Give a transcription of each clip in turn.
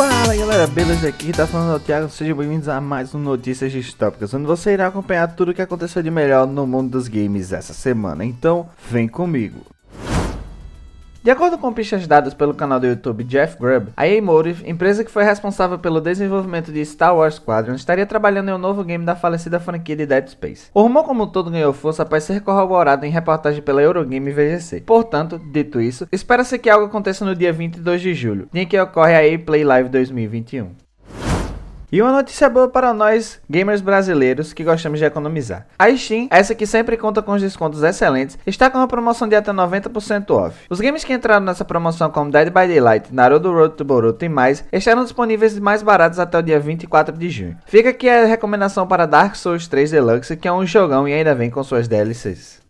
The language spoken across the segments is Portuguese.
Fala galera, beleza? Aqui tá falando é o Thiago, sejam bem-vindos a mais um Notícias Distópicas, onde você irá acompanhar tudo o que aconteceu de melhor no mundo dos games essa semana, então vem comigo. De acordo com pistas dadas pelo canal do YouTube Jeff Grubb, a EA Motive, empresa que foi responsável pelo desenvolvimento de Star Wars Squadron, estaria trabalhando em um novo game da falecida franquia de Dead Space. O rumor como um todo ganhou força após ser corroborado em reportagem pela Eurogame VGC. Portanto, dito isso, espera-se que algo aconteça no dia 22 de julho, dia em que ocorre a EA Play Live 2021. E uma notícia boa para nós, gamers brasileiros, que gostamos de economizar. A Steam, essa que sempre conta com os descontos excelentes, está com uma promoção de até 90% off. Os games que entraram nessa promoção como Dead by Daylight, Naruto Road to Boruto e mais, estarão disponíveis mais baratos até o dia 24 de junho. Fica aqui a recomendação para Dark Souls 3 Deluxe, que é um jogão e ainda vem com suas DLCs.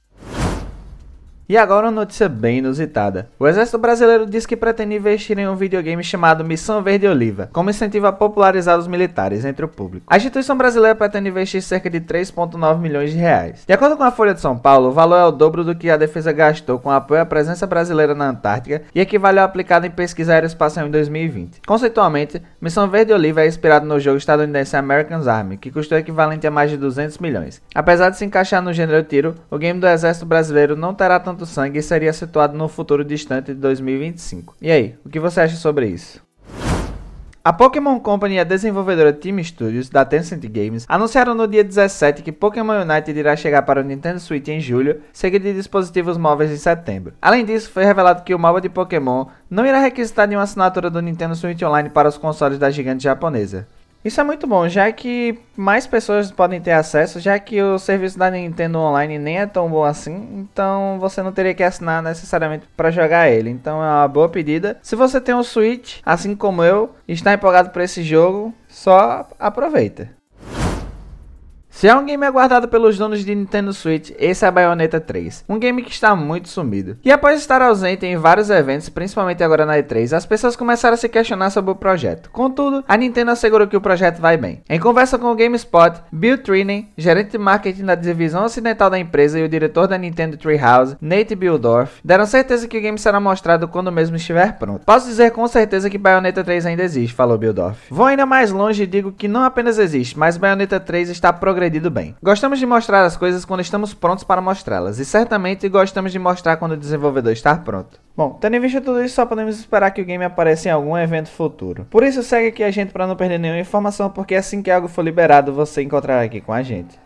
E agora uma notícia bem inusitada. O Exército Brasileiro diz que pretende investir em um videogame chamado Missão Verde Oliva, como incentivo a popularizar os militares entre o público. A instituição brasileira pretende investir cerca de 3,9 milhões de reais. De acordo com a Folha de São Paulo, o valor é o dobro do que a defesa gastou com apoio à presença brasileira na Antártica e equivale ao aplicado em pesquisa aeroespacial em 2020. Conceitualmente, Missão Verde Oliva é inspirado no jogo estadunidense American Army, que custou equivalente a mais de 200 milhões. Apesar de se encaixar no gênero tiro, o game do Exército Brasileiro não terá tanto tanto sangue seria situado no futuro distante de 2025. E aí, o que você acha sobre isso? A Pokémon Company e a desenvolvedora Team Studios, da Tencent Games, anunciaram no dia 17 que Pokémon United irá chegar para o Nintendo Switch em julho, seguido de dispositivos móveis em setembro. Além disso, foi revelado que o MOBA de Pokémon não irá requisitar nenhuma assinatura do Nintendo Switch Online para os consoles da gigante japonesa. Isso é muito bom, já que mais pessoas podem ter acesso, já que o serviço da Nintendo Online nem é tão bom assim, então você não teria que assinar necessariamente para jogar ele. Então é uma boa pedida. Se você tem um Switch, assim como eu, está empolgado por esse jogo, só aproveita. Se é um game aguardado pelos donos de Nintendo Switch, esse é a Bayonetta 3, um game que está muito sumido. E após estar ausente em vários eventos, principalmente agora na E3, as pessoas começaram a se questionar sobre o projeto. Contudo, a Nintendo assegurou que o projeto vai bem. Em conversa com o GameSpot, Bill Trinan, gerente de marketing da divisão ocidental da empresa e o diretor da Nintendo Treehouse, Nate Bildorf, deram certeza que o game será mostrado quando mesmo estiver pronto. Posso dizer com certeza que Bayonetta 3 ainda existe, falou Bildorf. Vou ainda mais longe e digo que não apenas existe, mas Bayonetta 3 está progredindo bem. Gostamos de mostrar as coisas quando estamos prontos para mostrá-las, e certamente gostamos de mostrar quando o desenvolvedor está pronto. Bom, tendo em vista tudo isso, só podemos esperar que o game apareça em algum evento futuro. Por isso, segue aqui a gente para não perder nenhuma informação, porque assim que algo for liberado, você encontrará aqui com a gente.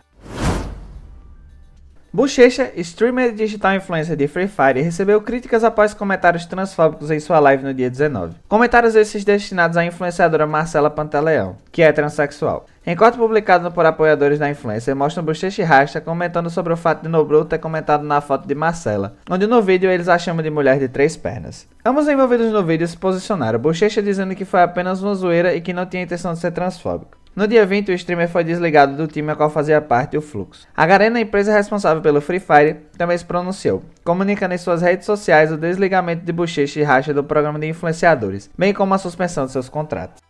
Bochecha, streamer digital influencer de Free Fire, recebeu críticas após comentários transfóbicos em sua live no dia 19. Comentários esses destinados à influenciadora Marcela Pantaleão, que é transexual. Em corte publicado por apoiadores da influencer, mostram Bochecha e Rasta comentando sobre o fato de Nobru ter comentado na foto de Marcela, onde no vídeo eles a chamam de mulher de três pernas. Ambos envolvidos no vídeo se posicionaram, Bochecha dizendo que foi apenas uma zoeira e que não tinha intenção de ser transfóbico. No dia 20, o streamer foi desligado do time a qual fazia parte o Fluxo. A Garena, empresa responsável pelo Free Fire, também se pronunciou, comunicando em suas redes sociais o desligamento de Bochecha e Racha do programa de influenciadores, bem como a suspensão de seus contratos.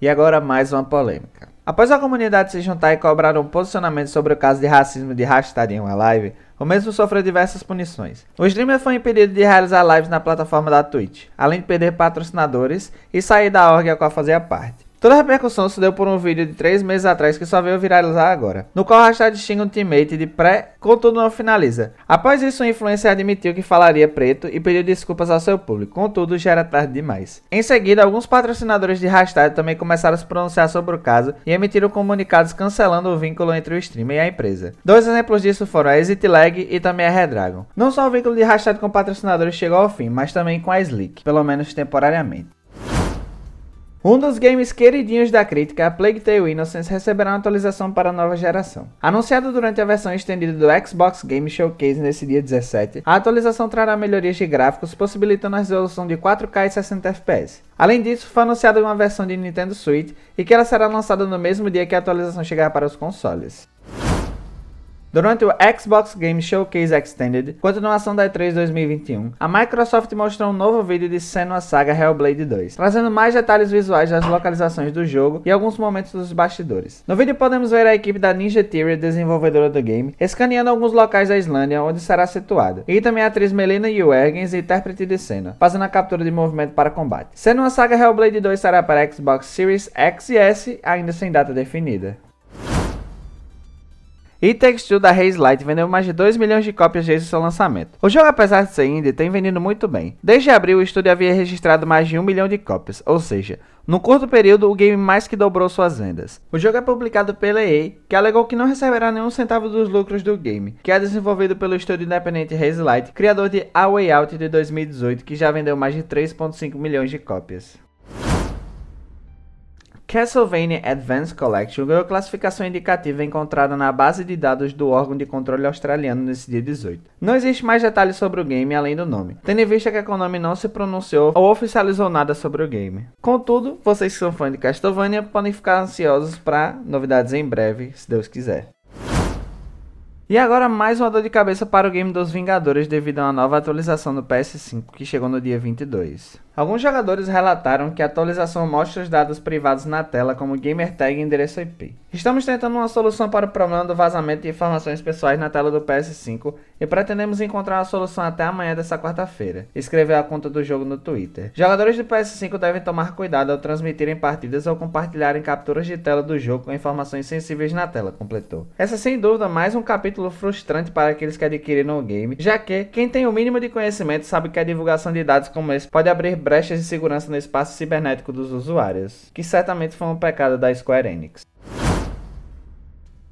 E agora mais uma polêmica. Após a comunidade se juntar e cobrar um posicionamento sobre o caso de racismo de Hashtag em uma live, o mesmo sofreu diversas punições. O streamer foi impedido de realizar lives na plataforma da Twitch, além de perder patrocinadores e sair da org a qual fazia parte. Toda a repercussão se deu por um vídeo de 3 meses atrás que só veio viralizar agora, no qual Rashad xinga um teammate de pré, contudo não finaliza. Após isso, o influencer admitiu que falaria preto e pediu desculpas ao seu público, contudo já era tarde demais. Em seguida, alguns patrocinadores de Hashtag também começaram a se pronunciar sobre o caso e emitiram comunicados cancelando o vínculo entre o streamer e a empresa. Dois exemplos disso foram a Exit Lag e também a Redragon. Não só o vínculo de Hashtag com patrocinadores chegou ao fim, mas também com a Slick, pelo menos temporariamente. Um dos games queridinhos da crítica, Plague Tale Innocence, receberá uma atualização para a nova geração. Anunciado durante a versão estendida do Xbox Game Showcase nesse dia 17, a atualização trará melhorias de gráficos, possibilitando a resolução de 4K e 60 FPS. Além disso, foi anunciada uma versão de Nintendo Switch e que ela será lançada no mesmo dia que a atualização chegar para os consoles. Durante o Xbox Game Showcase Extended, continuação da E3 2021, a Microsoft mostrou um novo vídeo de Senua Saga Hellblade 2, trazendo mais detalhes visuais das localizações do jogo e alguns momentos dos bastidores. No vídeo podemos ver a equipe da Ninja Theory, desenvolvedora do game, escaneando alguns locais da Islândia onde será situado, e também a atriz Melina Juergens, intérprete de Senua, fazendo a captura de movimento para combate. Senua Saga Hellblade 2 será para Xbox Series X e S, ainda sem data definida. E Takes da Haze Light vendeu mais de 2 milhões de cópias desde seu lançamento. O jogo, apesar de ser indie, tem vendido muito bem. Desde abril, o estúdio havia registrado mais de 1 milhão de cópias, ou seja, no curto período, o game mais que dobrou suas vendas. O jogo é publicado pela EA, que alegou que não receberá nenhum centavo dos lucros do game, que é desenvolvido pelo estúdio independente Haze Light, criador de A Way Out de 2018, que já vendeu mais de 3,5 milhões de cópias. Castlevania Advanced Collection ganhou classificação indicativa encontrada na base de dados do órgão de controle australiano nesse dia 18. Não existe mais detalhes sobre o game além do nome, tendo em vista que a Konami não se pronunciou ou oficializou nada sobre o game. Contudo, vocês que são fãs de Castlevania podem ficar ansiosos para novidades em breve, se Deus quiser. E agora mais uma dor de cabeça para o game dos Vingadores devido a uma nova atualização do PS5 que chegou no dia 22. Alguns jogadores relataram que a atualização mostra os dados privados na tela como gamertag e endereço IP. Estamos tentando uma solução para o problema do vazamento de informações pessoais na tela do PS5 e pretendemos encontrar uma solução até amanhã dessa quarta-feira, escreveu a conta do jogo no Twitter. Jogadores do PS5 devem tomar cuidado ao transmitirem partidas ou compartilharem capturas de tela do jogo com informações sensíveis na tela, completou. Essa é sem dúvida mais um capítulo frustrante para aqueles que adquiriram o game, já que quem tem o mínimo de conhecimento sabe que a divulgação de dados como esse pode abrir brechas de segurança no espaço cibernético dos usuários, que certamente foi um pecado da Square Enix.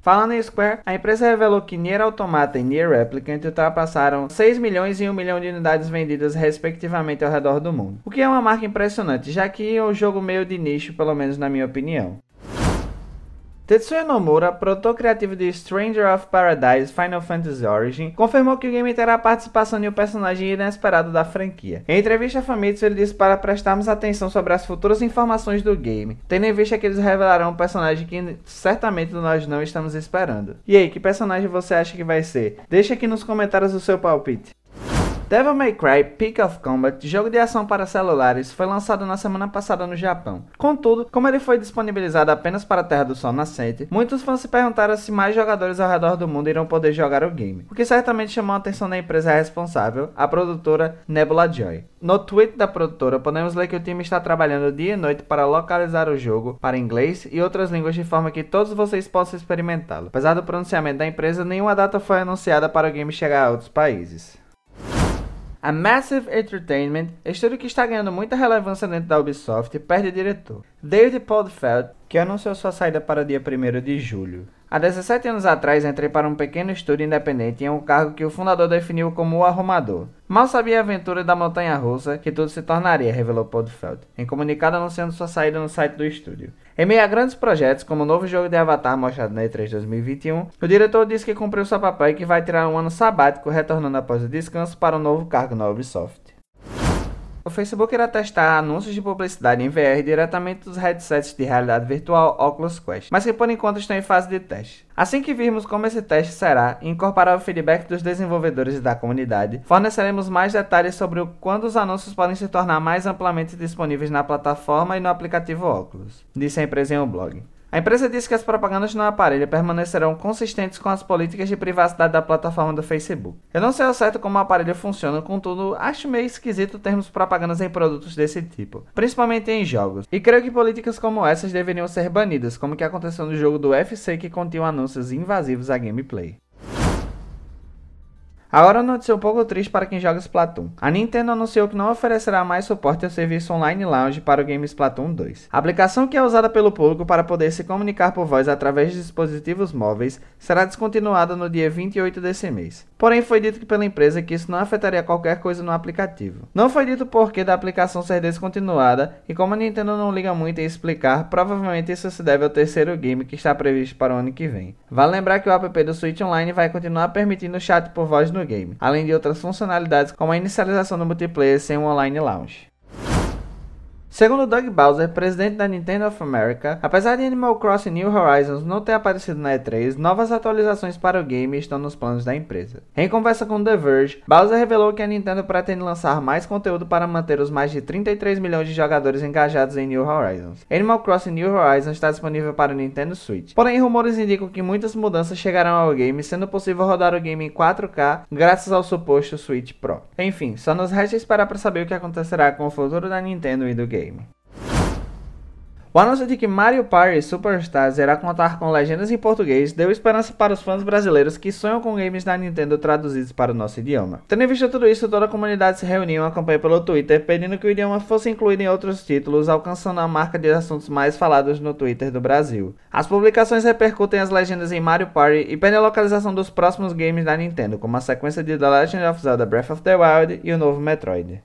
Falando em Square, a empresa revelou que Nier Automata e Nier Replicant ultrapassaram 6 milhões e 1 milhão de unidades vendidas respectivamente ao redor do mundo. O que é uma marca impressionante, já que é um jogo meio de nicho, pelo menos na minha opinião. Tetsuya Nomura, produtor criativo de Stranger of Paradise Final Fantasy Origin, confirmou que o game terá participação de um personagem inesperado da franquia. Em entrevista a Famitsu, ele disse para prestarmos atenção sobre as futuras informações do game, tendo em vista que eles revelarão um personagem que certamente nós não estamos esperando. E aí, que personagem você acha que vai ser? Deixa aqui nos comentários o seu palpite. Devil May Cry Peak of Combat, jogo de ação para celulares, foi lançado na semana passada no Japão. Contudo, como ele foi disponibilizado apenas para a Terra do Sol nascente, muitos fãs se perguntaram se mais jogadores ao redor do mundo irão poder jogar o game, o que certamente chamou a atenção da empresa responsável, a produtora Nebula Joy. No tweet da produtora, podemos ler que o time está trabalhando dia e noite para localizar o jogo para inglês e outras línguas de forma que todos vocês possam experimentá-lo. Apesar do pronunciamento da empresa, nenhuma data foi anunciada para o game chegar a outros países. A Massive Entertainment, estúdio que está ganhando muita relevância dentro da Ubisoft, perde diretor. David Podfeld, que anunciou sua saída para dia 1 de julho. Há 17 anos atrás, entrei para um pequeno estúdio independente em um cargo que o fundador definiu como o arrumador. Mal sabia a aventura da montanha russa que tudo se tornaria, revelou Podfeld, em comunicado anunciando sua saída no site do estúdio. Em meio a grandes projetos, como o novo jogo de Avatar mostrado na E3 2021, o diretor disse que cumpriu seu papel e que vai tirar um ano sabático, retornando após o descanso para um novo cargo na Ubisoft. O Facebook irá testar anúncios de publicidade em VR diretamente dos headsets de realidade virtual Oculus Quest, mas que por enquanto estão em fase de teste. Assim que virmos como esse teste será e incorporar o feedback dos desenvolvedores e da comunidade, forneceremos mais detalhes sobre quando os anúncios podem se tornar mais amplamente disponíveis na plataforma e no aplicativo Oculus, disse a empresa em um blog. A empresa disse que as propagandas no aparelho permanecerão consistentes com as políticas de privacidade da plataforma do Facebook. Eu não sei ao certo como o aparelho funciona, contudo, acho meio esquisito termos propagandas em produtos desse tipo, principalmente em jogos. E creio que políticas como essas deveriam ser banidas, como que aconteceu no jogo do UFC que continha anúncios invasivos à gameplay. Agora notícia um pouco triste para quem joga Splatoon. A Nintendo anunciou que não oferecerá mais suporte ao serviço Online Lounge para o game Splatoon 2. A aplicação que é usada pelo público para poder se comunicar por voz através de dispositivos móveis será descontinuada no dia 28 desse mês. Porém, foi dito pela empresa que isso não afetaria qualquer coisa no aplicativo. Não foi dito o porquê da aplicação ser descontinuada, e como a Nintendo não liga muito em explicar, provavelmente isso se deve ao terceiro game que está previsto para o ano que vem. Vale lembrar que o app do Switch Online vai continuar permitindo chat por voz no game, além de outras funcionalidades como a inicialização do multiplayer sem um online launch. Segundo Doug Bowser, presidente da Nintendo of America, apesar de Animal Crossing New Horizons não ter aparecido na E3, novas atualizações para o game estão nos planos da empresa. Em conversa com The Verge, Bowser revelou que a Nintendo pretende lançar mais conteúdo para manter os mais de 33 milhões de jogadores engajados em New Horizons. Animal Crossing New Horizons está disponível para o Nintendo Switch, porém rumores indicam que muitas mudanças chegarão ao game, sendo possível rodar o game em 4K graças ao suposto Switch Pro. Enfim, só nos resta esperar para saber o que acontecerá com o futuro da Nintendo e do game game. O anúncio de que Mario Party Superstars irá contar com legendas em português deu esperança para os fãs brasileiros que sonham com games da Nintendo traduzidos para o nosso idioma. Tendo visto tudo isso, toda a comunidade se reuniu e acompanhou pelo Twitter pedindo que o idioma fosse incluído em outros títulos, alcançando a marca de assuntos mais falados no Twitter do Brasil. As publicações repercutem as legendas em Mario Party e pedem a localização dos próximos games da Nintendo, como a sequência de The Legend of Zelda Breath of the Wild e o novo Metroid.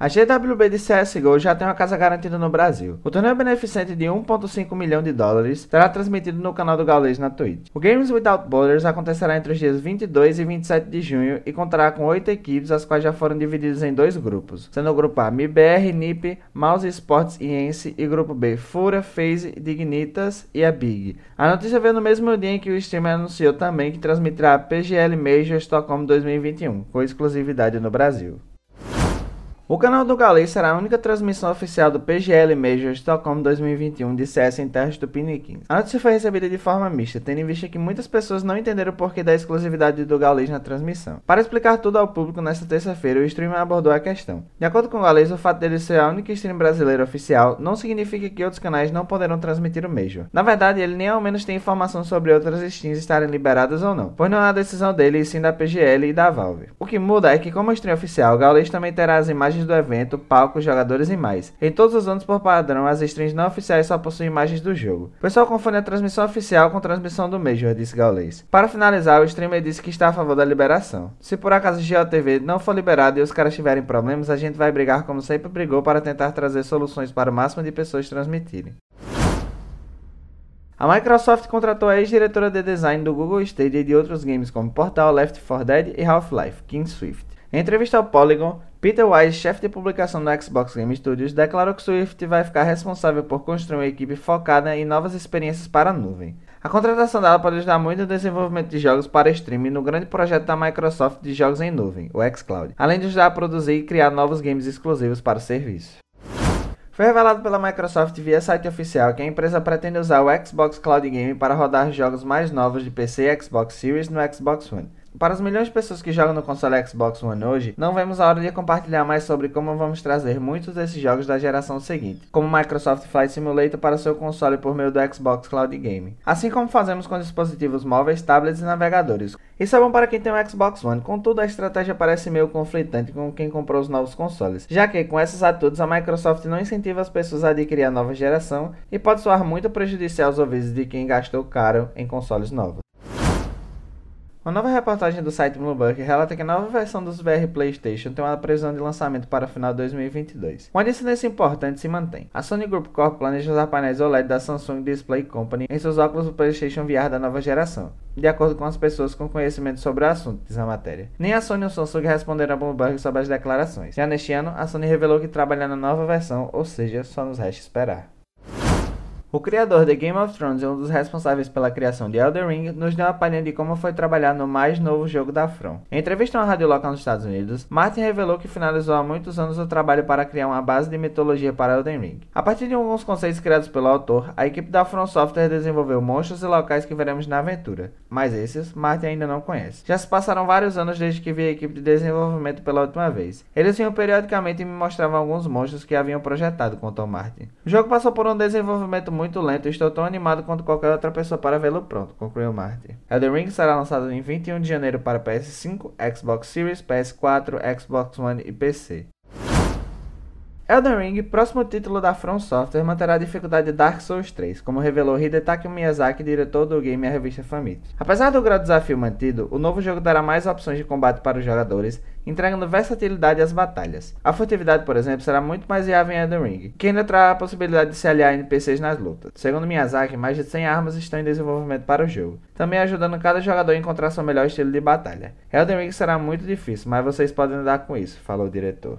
A GWB de CSGO já tem uma casa garantida no Brasil. O torneio beneficente de 1.5 milhão de dólares será transmitido no canal do Gaules na Twitch. O Games Without Borders acontecerá entre os dias 22 e 27 de junho e contará com 8 equipes, as quais já foram divididas em dois grupos, sendo o grupo A MIBR, NIP, Mouse Sports e Ence e grupo B Fura, FaZe, Dignitas e a Big. A notícia veio no mesmo dia em que o streamer anunciou também que transmitirá a PGL Major Stockholm 2021, com exclusividade no Brasil. O canal do Galês será a única transmissão oficial do PGL Major Stockholm 2021 de CS em terras do Piniquins. A notícia foi recebida de forma mista, tendo em vista que muitas pessoas não entenderam o porquê da exclusividade do Galês na transmissão. Para explicar tudo ao público nesta terça-feira, o streamer abordou a questão. De acordo com o Galês, o fato dele ser a única stream brasileira oficial não significa que outros canais não poderão transmitir o Major. Na verdade, ele nem ao menos tem informação sobre outras streams estarem liberadas ou não, pois não é a decisão dele e sim da PGL e da Valve. O que muda é que, como stream oficial, o Galês também terá as imagens imagens do evento, palcos, jogadores e mais. Em todos os anos, por padrão, as streams não oficiais só possuem imagens do jogo. O pessoal confunde a transmissão oficial com a transmissão do Major, disse Gaules. Para finalizar, o streamer disse que está a favor da liberação. Se por acaso o GeoTV não for liberado e os caras tiverem problemas, a gente vai brigar como sempre brigou para tentar trazer soluções para o máximo de pessoas transmitirem. A Microsoft contratou a ex-diretora de design do Google Stadia e de outros games como Portal, Left 4 Dead e Half-Life, King Swift. Em entrevista ao Polygon, Peter Wise, chefe de publicação do Xbox Game Studios, declarou que Swift vai ficar responsável por construir uma equipe focada em novas experiências para a nuvem. A contratação dela pode ajudar muito no desenvolvimento de jogos para streaming no grande projeto da Microsoft de jogos em nuvem, o xCloud, além de ajudar a produzir e criar novos games exclusivos para o serviço. Foi revelado pela Microsoft via site oficial que a empresa pretende usar o Xbox Cloud Game para rodar jogos mais novos de PC e Xbox Series no Xbox One. Para os milhões de pessoas que jogam no console Xbox One hoje, não vemos a hora de compartilhar mais sobre como vamos trazer muitos desses jogos da geração seguinte, como Microsoft Flight Simulator para seu console por meio do Xbox Cloud Game, assim como fazemos com dispositivos móveis, tablets e navegadores. Isso é bom para quem tem um Xbox One, contudo a estratégia parece meio conflitante com quem comprou os novos consoles, já que com essas atitudes a Microsoft não incentiva as pessoas a adquirir a nova geração e pode soar muito prejudicial aos ouvidos de quem gastou caro em consoles novos. Uma nova reportagem do site Bloomberg relata que a nova versão dos VR PlayStation tem uma previsão de lançamento para o final de 2022. Uma incidência importante se mantém. A Sony Group Corp planeja usar painéis OLED da Samsung Display Company em seus óculos do PlayStation VR da nova geração, de acordo com as pessoas com conhecimento sobre o assunto, diz a matéria. Nem a Sony ou Samsung responderam a Bloomberg sobre as declarações. Já neste ano, a Sony revelou que trabalha na nova versão, ou seja, só nos resta esperar. O criador de Game of Thrones e um dos responsáveis pela criação de Elden Ring nos deu uma palhinha de como foi trabalhar no mais novo jogo da From. Em entrevista a uma rádio local nos Estados Unidos, Martin revelou que finalizou há muitos anos o trabalho para criar uma base de mitologia para Elden Ring. A partir de alguns conceitos criados pelo autor, a equipe da From Software desenvolveu monstros e locais que veremos na aventura, mas esses Martin ainda não conhece. Já se passaram vários anos desde que vi a equipe de desenvolvimento pela última vez. Eles vinham periodicamente e me mostravam alguns monstros que haviam projetado, contou Martin. O jogo passou por um desenvolvimento muito lento estou tão animado quanto qualquer outra pessoa para vê-lo pronto, concluiu Martin. Elden Ring será lançado em 21 de janeiro para PS5, Xbox Series, PS4, Xbox One e PC. Elden Ring, próximo título da From Software, manterá a dificuldade de Dark Souls 3, como revelou Hidetaki Miyazaki, diretor do game e a revista Famitsu. Apesar do grande desafio mantido, o novo jogo dará mais opções de combate para os jogadores, entregando versatilidade às batalhas. A furtividade, por exemplo, será muito mais viável em Elden Ring, que ainda trará a possibilidade de se aliar NPCs nas lutas. Segundo Miyazaki, mais de 100 armas estão em desenvolvimento para o jogo, também ajudando cada jogador a encontrar seu melhor estilo de batalha. Elden Ring será muito difícil, mas vocês podem lidar com isso, falou o diretor.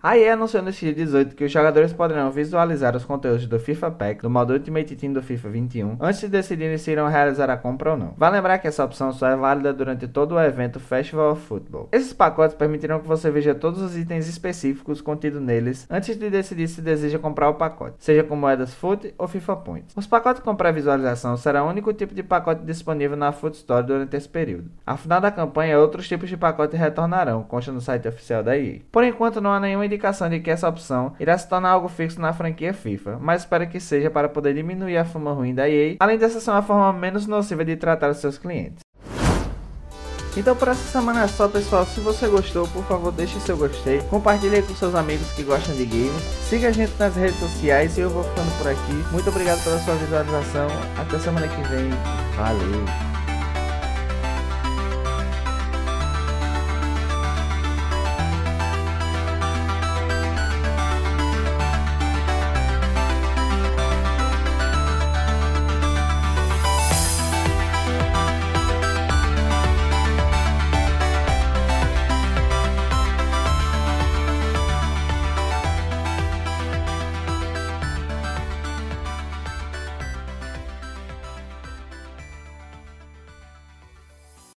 A EA anunciou nesse dia 18 que os jogadores poderão visualizar os conteúdos do FIFA Pack do modo Ultimate Team do FIFA 21 antes de decidirem se irão realizar a compra ou não. Vale lembrar que essa opção só é válida durante todo o evento Festival of Football. Esses pacotes permitirão que você veja todos os itens específicos contidos neles antes de decidir se deseja comprar o pacote, seja com moedas FUT ou FIFA Points. Os pacotes com pré-visualização serão o único tipo de pacote disponível na FUT Store durante esse período. Ao final da campanha, outros tipos de pacote retornarão, consta no site oficial da EA. Por enquanto, não há nenhuma indicação de que essa opção irá se tornar algo fixo na franquia FIFA, mas espero que seja para poder diminuir a fama ruim da EA, além dessa ser uma forma menos nociva de tratar os seus clientes. Então por essa semana é só pessoal, se você gostou, por favor deixe seu gostei, compartilhe com seus amigos que gostam de games, siga a gente nas redes sociais e eu vou ficando por aqui. Muito obrigado pela sua visualização, até semana que vem, valeu!